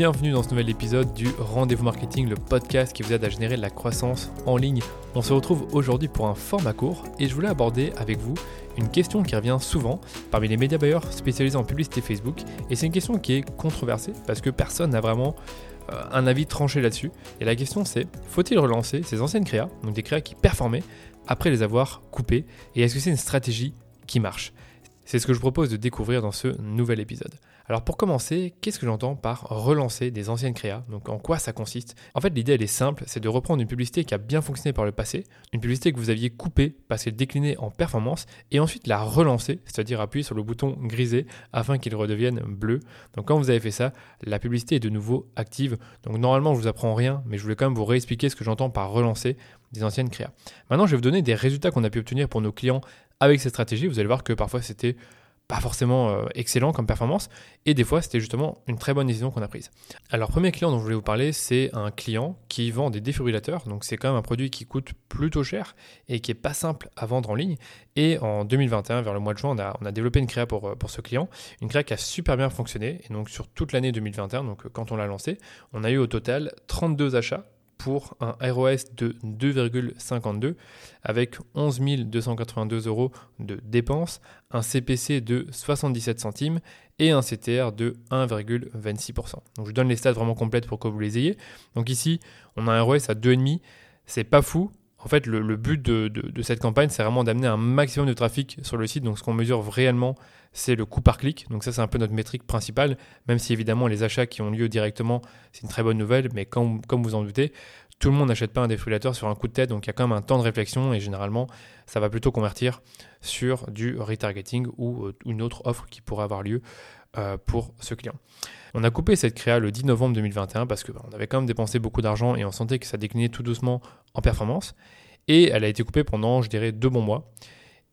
Bienvenue dans ce nouvel épisode du Rendez-vous Marketing, le podcast qui vous aide à générer de la croissance en ligne. On se retrouve aujourd'hui pour un format court et je voulais aborder avec vous une question qui revient souvent parmi les médias bailleurs spécialisés en publicité Facebook et c'est une question qui est controversée parce que personne n'a vraiment euh, un avis tranché là-dessus. Et la question c'est, faut-il relancer ces anciennes créas, donc des créas qui performaient, après les avoir coupées? Et est-ce que c'est une stratégie qui marche? C'est ce que je propose de découvrir dans ce nouvel épisode. Alors pour commencer, qu'est-ce que j'entends par relancer des anciennes créas? Donc en quoi ça consiste? En fait l'idée elle est simple, c'est de reprendre une publicité qui a bien fonctionné par le passé, une publicité que vous aviez coupée parce qu'elle déclinait en performance, et ensuite la relancer, c'est-à-dire appuyer sur le bouton grisé afin qu'il redevienne bleu. Donc quand vous avez fait ça, la publicité est de nouveau active. Donc normalement je vous apprends rien, mais je voulais quand même vous réexpliquer ce que j'entends par relancer des anciennes créas. Maintenant je vais vous donner des résultats qu'on a pu obtenir pour nos clients avec cette stratégie. Vous allez voir que parfois c'était pas forcément euh, excellent comme performance, et des fois c'était justement une très bonne décision qu'on a prise. Alors premier client dont je voulais vous parler, c'est un client qui vend des défibrillateurs, donc c'est quand même un produit qui coûte plutôt cher et qui est pas simple à vendre en ligne. Et en 2021, vers le mois de juin, on a, développé une créa pour, euh, pour ce client, une créa qui a super bien fonctionné, et donc sur toute l'année 2021, donc quand on l'a lancé, on a eu au total 32 achats pour un ROS de 2,52 avec 11 282 euros de dépenses, un CPC de 77 centimes et un CTR de 1,26%. Donc je donne les stats vraiment complètes pour que vous les ayez. Donc ici, on a un ROS à 2,5. C'est pas fou, en fait, le, but de, cette campagne, c'est vraiment d'amener un maximum de trafic sur le site. Donc, ce qu'on mesure réellement, c'est le coût par clic. Donc, ça, c'est un peu notre métrique principale, même si évidemment, les achats qui ont lieu directement, c'est une très bonne nouvelle. Mais comme, vous en doutez, tout le monde n'achète pas un défibrillateur sur un coup de tête. Donc, il y a quand même un temps de réflexion et généralement, ça va plutôt convertir sur du retargeting ou euh, une autre offre qui pourrait avoir lieu euh, pour ce client. On a coupé cette créa le 10 novembre 2021 parce qu'on bah, avait quand même dépensé beaucoup d'argent et on sentait que ça déclinait tout doucement en performance. Et elle a été coupée pendant, je dirais, deux bons mois.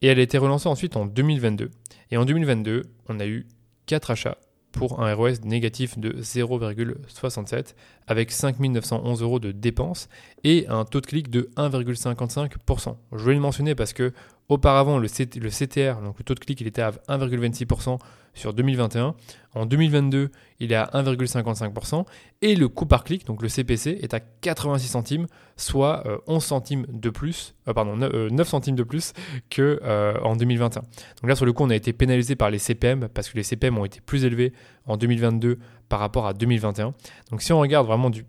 Et elle a été relancée ensuite en 2022. Et en 2022, on a eu quatre achats pour un ROS négatif de 0,67 avec 5911 euros de dépenses et un taux de clic de 1,55%. Je vais le mentionner parce que auparavant le, CTR, donc le taux de clic, il était à 1,26% sur 2021. En 2022, il est à 1,55% et le coût par clic, donc le CPC, est à 86 centimes, soit 11 euh, centimes de plus, euh, pardon, 9 euh, centimes de plus que en 2021. Donc là, sur le coup, on a été pénalisé par les CPM parce que les CPM ont été plus élevés en 2022 par rapport à 2021. Donc si on regarde vraiment du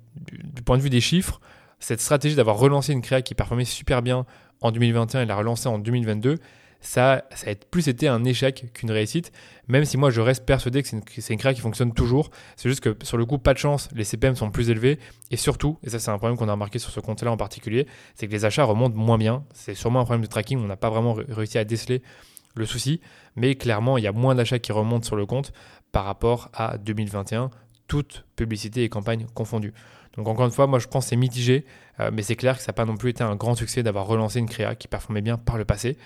point de vue des chiffres, cette stratégie d'avoir relancé une créa qui performait super bien en 2021 et la relancer en 2022, ça, ça a plus été un échec qu'une réussite, même si moi je reste persuadé que c'est une, une, créa qui fonctionne toujours. C'est juste que sur le coup, pas de chance, les CPM sont plus élevés, et surtout, et ça c'est un problème qu'on a remarqué sur ce compte-là en particulier, c'est que les achats remontent moins bien. C'est sûrement un problème de tracking, on n'a pas vraiment réussi à déceler le souci, mais clairement, il y a moins d'achats qui remontent sur le compte par rapport à 2021, toute publicité et campagne confondues. Donc encore une fois, moi je pense que c'est mitigé, euh, mais c'est clair que ça n'a pas non plus été un grand succès d'avoir relancé une créa qui performait bien par le passé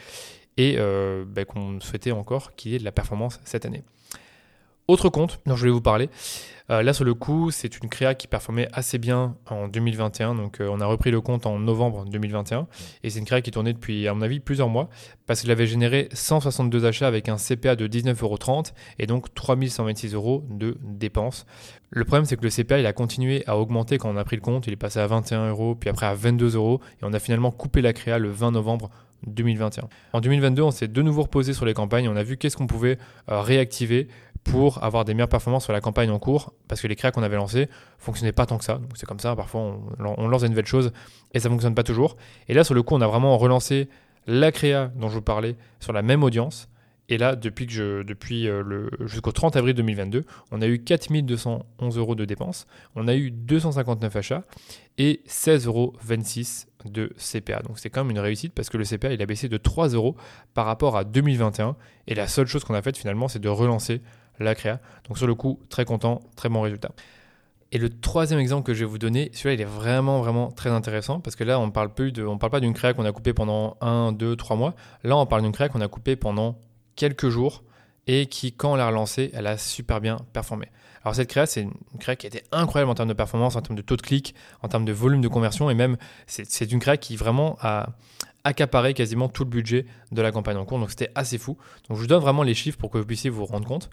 et euh, ben, qu'on souhaitait encore qu'il y ait de la performance cette année. Autre compte dont je voulais vous parler, euh, là sur le coup c'est une créa qui performait assez bien en 2021, donc euh, on a repris le compte en novembre 2021 et c'est une créa qui tournait depuis à mon avis plusieurs mois parce qu'il avait généré 162 achats avec un CPA de 19,30€ et donc 3126 euros de dépenses. Le problème c'est que le CPA il a continué à augmenter quand on a pris le compte, il est passé à 21 euros puis après à 22 euros et on a finalement coupé la créa le 20 novembre 2021. En 2022, on s'est de nouveau reposé sur les campagnes, on a vu qu'est-ce qu'on pouvait réactiver pour avoir des meilleures performances sur la campagne en cours, parce que les créas qu'on avait lancées fonctionnaient pas tant que ça. Donc c'est comme ça, parfois on, lance des nouvelles choses et ça fonctionne pas toujours. Et là, sur le coup, on a vraiment relancé la créa dont je vous parlais sur la même audience. Et là, depuis, que je, depuis euh, le, jusqu'au 30 avril 2022, on a eu 4211 euros de dépenses, on a eu 259 achats et 16,26 euros de CPA. Donc c'est quand même une réussite parce que le CPA il a baissé de 3 euros par rapport à 2021. Et la seule chose qu'on a faite finalement, c'est de relancer la créa. Donc sur le coup, très content, très bon résultat. Et le troisième exemple que je vais vous donner, celui-là, il est vraiment, vraiment très intéressant parce que là, on ne parle, parle pas d'une créa qu'on a coupée pendant 1, 2, 3 mois. Là, on parle d'une créa qu'on a coupée pendant quelques jours et qui, quand on l'a relancée, elle a super bien performé. Alors cette créa, c'est une créa qui a été incroyable en termes de performance, en termes de taux de clic, en termes de volume de conversion, et même c'est une créa qui vraiment a accaparé quasiment tout le budget de la campagne en cours, donc c'était assez fou. Donc je vous donne vraiment les chiffres pour que vous puissiez vous rendre compte.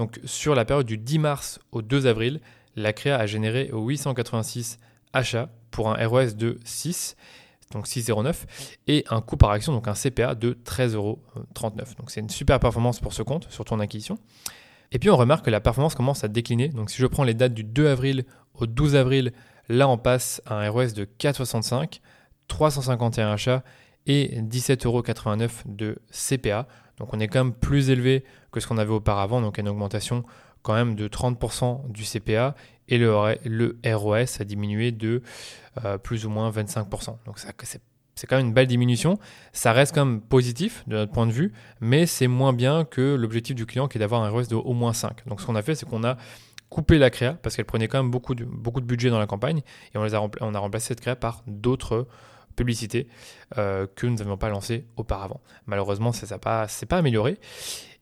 Donc sur la période du 10 mars au 2 avril, la créa a généré 886 achats pour un ROS de 6 donc 6,09 et un coût par action, donc un CPA de 13,39€. Donc c'est une super performance pour ce compte, surtout en acquisition. Et puis on remarque que la performance commence à décliner. Donc si je prends les dates du 2 avril au 12 avril, là on passe à un ROS de 4,65, 351 achats et 17,89€ de CPA. Donc on est quand même plus élevé que ce qu'on avait auparavant, donc une augmentation quand même de 30% du CPA et le, le ROS a diminué de euh, plus ou moins 25%. Donc c'est quand même une belle diminution. Ça reste quand même positif de notre point de vue, mais c'est moins bien que l'objectif du client qui est d'avoir un ROS de au moins 5. Donc ce qu'on a fait, c'est qu'on a coupé la créa parce qu'elle prenait quand même beaucoup de, beaucoup de budget dans la campagne et on, les a, on a remplacé cette créa par d'autres publicités euh, que nous n'avions pas lancées auparavant. Malheureusement, ça ne pas, pas amélioré.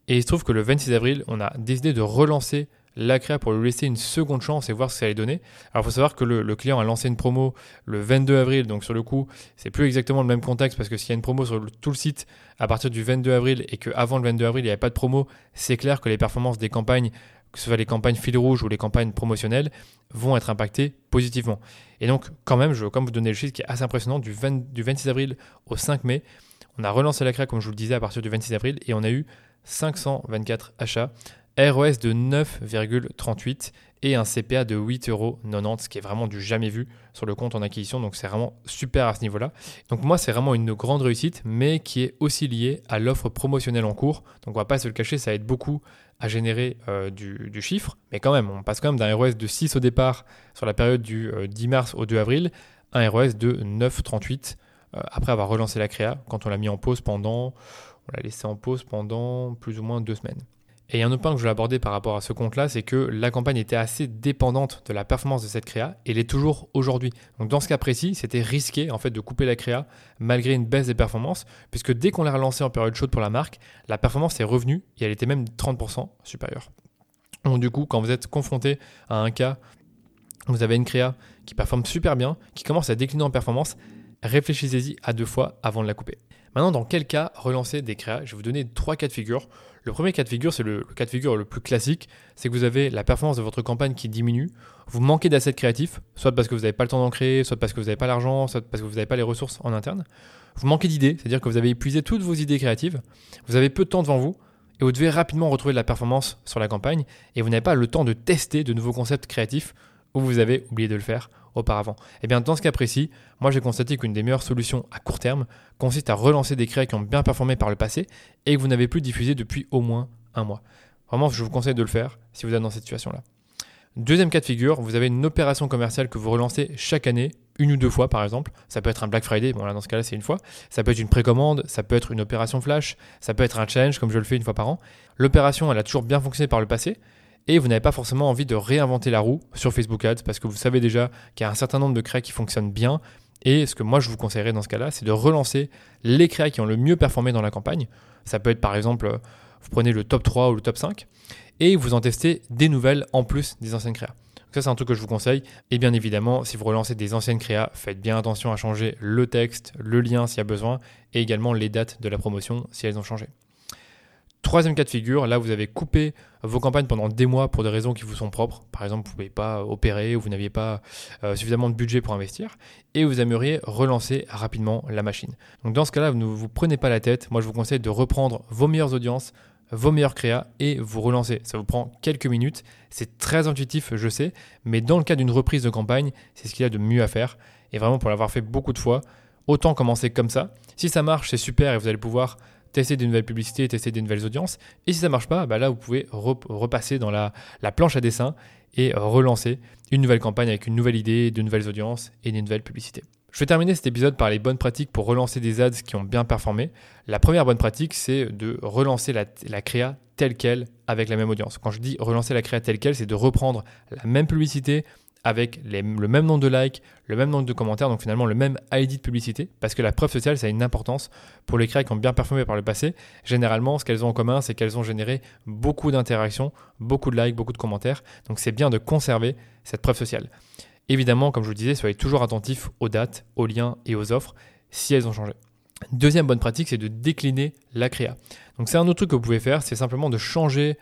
Et il se trouve que le 26 avril, on a décidé de relancer la créa pour lui laisser une seconde chance et voir ce que ça allait donner. Alors il faut savoir que le, client a lancé une promo le 22 avril, donc sur le coup, c'est plus exactement le même contexte parce que s'il y a une promo sur tout le site à partir du 22 avril et qu'avant le 22 avril, il n'y avait pas de promo, c'est clair que les performances des campagnes, que ce soit les campagnes fil rouge ou les campagnes promotionnelles, vont être impactées positivement. Et donc quand même, je veux quand même vous donner le chiffre qui est assez impressionnant, du, du 26 avril au 5 mai, on a relancé la créa comme je vous le disais à partir du 26 avril et on a eu 524 achats, ROS de 9,38 et un CPA de 8,90€, ce qui est vraiment du jamais vu sur le compte en acquisition. Donc c'est vraiment super à ce niveau-là. Donc moi, c'est vraiment une grande réussite, mais qui est aussi liée à l'offre promotionnelle en cours. Donc on va pas se le cacher, ça aide beaucoup à générer euh, du, chiffre, mais quand même, on passe quand même d'un ROS de 6 au départ sur la période du 10 euh, mars au 2 avril un ROS de 9,38 euh, après avoir relancé la créa quand on l'a mis en pause pendant on l'a laissé en pause pendant plus ou moins deux semaines. Et un autre point que je voulais aborder par rapport à ce compte-là, c'est que la campagne était assez dépendante de la performance de cette créa et l'est toujours aujourd'hui. Donc dans ce cas précis, c'était risqué en fait de couper la créa malgré une baisse des performances, puisque dès qu'on l'a relancée en période chaude pour la marque, la performance est revenue et elle était même 30% supérieure. Donc du coup, quand vous êtes confronté à un cas où vous avez une créa qui performe super bien, qui commence à décliner en performance, réfléchissez-y à deux fois avant de la couper. Maintenant, dans quel cas relancer des créas? Je vais vous donner trois cas de figure. Le premier cas de figure, c'est le, cas de figure le plus classique, c'est que vous avez la performance de votre campagne qui diminue, vous manquez d'assets créatifs, soit parce que vous n'avez pas le temps d'en créer, soit parce que vous n'avez pas l'argent, soit parce que vous n'avez pas les ressources en interne. Vous manquez d'idées, c'est-à-dire que vous avez épuisé toutes vos idées créatives, vous avez peu de temps devant vous, et vous devez rapidement retrouver de la performance sur la campagne, et vous n'avez pas le temps de tester de nouveaux concepts créatifs, ou vous avez oublié de le faire, auparavant. Et eh bien dans ce cas précis, moi j'ai constaté qu'une des meilleures solutions à court terme consiste à relancer des créas qui ont bien performé par le passé et que vous n'avez plus diffusé depuis au moins un mois. Vraiment, je vous conseille de le faire si vous êtes dans cette situation-là. Deuxième cas de figure, vous avez une opération commerciale que vous relancez chaque année, une ou deux fois par exemple. Ça peut être un Black Friday, bon là dans ce cas-là c'est une fois. Ça peut être une précommande, ça peut être une opération flash, ça peut être un challenge comme je le fais une fois par an. L'opération elle a toujours bien fonctionné par le passé, et vous n'avez pas forcément envie de réinventer la roue sur Facebook Ads parce que vous savez déjà qu'il y a un certain nombre de créas qui fonctionnent bien. Et ce que moi je vous conseillerais dans ce cas-là, c'est de relancer les créas qui ont le mieux performé dans la campagne. Ça peut être par exemple, vous prenez le top 3 ou le top 5 et vous en testez des nouvelles en plus des anciennes créas. ça c'est un truc que je vous conseille. Et bien évidemment, si vous relancez des anciennes créas, faites bien attention à changer le texte, le lien s'il y a besoin et également les dates de la promotion si elles ont changé. Troisième cas de figure, là vous avez coupé vos campagnes pendant des mois pour des raisons qui vous sont propres. Par exemple, vous ne pouvez pas opérer ou vous n'aviez pas euh, suffisamment de budget pour investir et vous aimeriez relancer rapidement la machine. Donc dans ce cas-là, vous ne vous prenez pas la tête. Moi, je vous conseille de reprendre vos meilleures audiences, vos meilleurs créas et vous relancer. Ça vous prend quelques minutes. C'est très intuitif, je sais, mais dans le cas d'une reprise de campagne, c'est ce qu'il y a de mieux à faire. Et vraiment, pour l'avoir fait beaucoup de fois, autant commencer comme ça. Si ça marche, c'est super et vous allez pouvoir tester des nouvelles publicités, tester des nouvelles audiences. Et si ça marche pas, bah là, vous pouvez repasser dans la, planche à dessin et relancer une nouvelle campagne avec une nouvelle idée, de nouvelles audiences et des nouvelles publicités. Je vais terminer cet épisode par les bonnes pratiques pour relancer des ads qui ont bien performé. La première bonne pratique, c'est de relancer la, la créa telle qu'elle avec la même audience. Quand je dis relancer la créa telle qu'elle, c'est de reprendre la même publicité, avec le même nombre de likes, le même nombre de commentaires, donc finalement le même ID de publicité, parce que la preuve sociale, ça a une importance pour les créas qui ont bien performé par le passé. Généralement, ce qu'elles ont en commun, c'est qu'elles ont généré beaucoup d'interactions, beaucoup de likes, beaucoup de commentaires, donc c'est bien de conserver cette preuve sociale. Évidemment, comme je vous le disais, soyez toujours attentifs aux dates, aux liens et aux offres si elles ont changé. Deuxième bonne pratique, c'est de décliner la créa. Donc c'est un autre truc que vous pouvez faire, c'est simplement de changer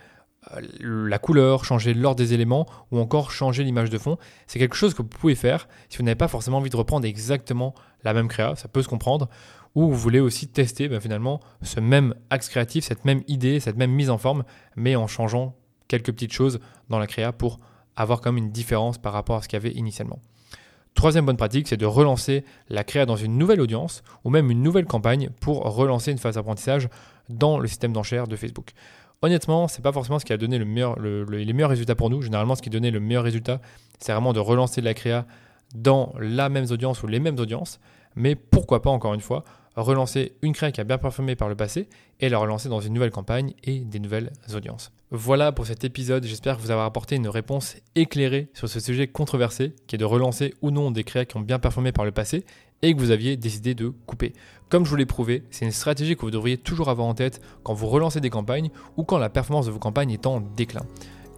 la couleur, changer l'ordre des éléments ou encore changer l'image de fond. C'est quelque chose que vous pouvez faire si vous n'avez pas forcément envie de reprendre exactement la même créa, ça peut se comprendre, ou vous voulez aussi tester ben, finalement ce même axe créatif, cette même idée, cette même mise en forme, mais en changeant quelques petites choses dans la créa pour avoir comme une différence par rapport à ce qu'il y avait initialement. Troisième bonne pratique, c'est de relancer la créa dans une nouvelle audience ou même une nouvelle campagne pour relancer une phase d'apprentissage dans le système d'enchères de Facebook. Honnêtement, c'est pas forcément ce qui a donné les meilleurs résultats pour nous. Généralement, ce qui donnait le meilleur résultat, c'est vraiment de relancer la créa dans la même audience ou les mêmes audiences. Mais pourquoi pas, encore une fois, relancer une créa qui a bien performé par le passé et la relancer dans une nouvelle campagne et des nouvelles audiences. Voilà pour cet épisode, j'espère vous avoir apporté une réponse éclairée sur ce sujet controversé qui est de relancer ou non des créas qui ont bien performé par le passé et que vous aviez décidé de couper. Comme je vous l'ai prouvé, c'est une stratégie que vous devriez toujours avoir en tête quand vous relancez des campagnes ou quand la performance de vos campagnes est en déclin.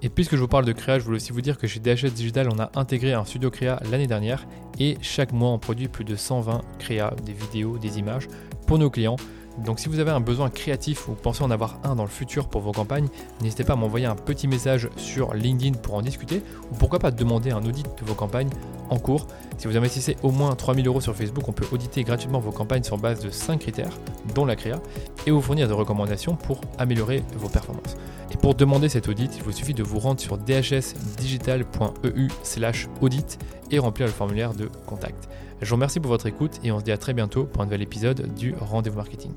Et puisque je vous parle de créa, je voulais aussi vous dire que chez DHS Digital, on a intégré un studio créa l'année dernière et chaque mois, on produit plus de 120 créas, des vidéos, des images pour nos clients. Donc si vous avez un besoin créatif ou pensez en avoir un dans le futur pour vos campagnes, n'hésitez pas à m'envoyer un petit message sur LinkedIn pour en discuter ou pourquoi pas demander un audit de vos campagnes en cours. Si vous investissez au moins 3000 euros sur Facebook, on peut auditer gratuitement vos campagnes sur base de 5 critères, dont la créa, et vous fournir des recommandations pour améliorer vos performances. Et pour demander cet audit, il vous suffit de vous rendre sur dhsdigital.eu slash audit et remplir le formulaire de contact. Je vous remercie pour votre écoute et on se dit à très bientôt pour un nouvel épisode du Rendez-vous Marketing.